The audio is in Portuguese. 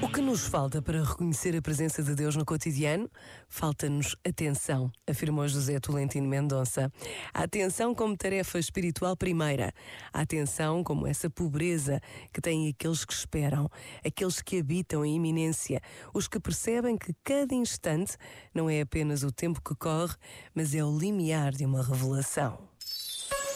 O que nos falta para reconhecer a presença de Deus no cotidiano? Falta-nos atenção, afirmou José Tolentino Mendonça. A atenção como tarefa espiritual primeira. A atenção como essa pobreza que têm aqueles que esperam, aqueles que habitam a iminência, os que percebem que cada instante não é apenas o tempo que corre, mas é o limiar de uma revelação.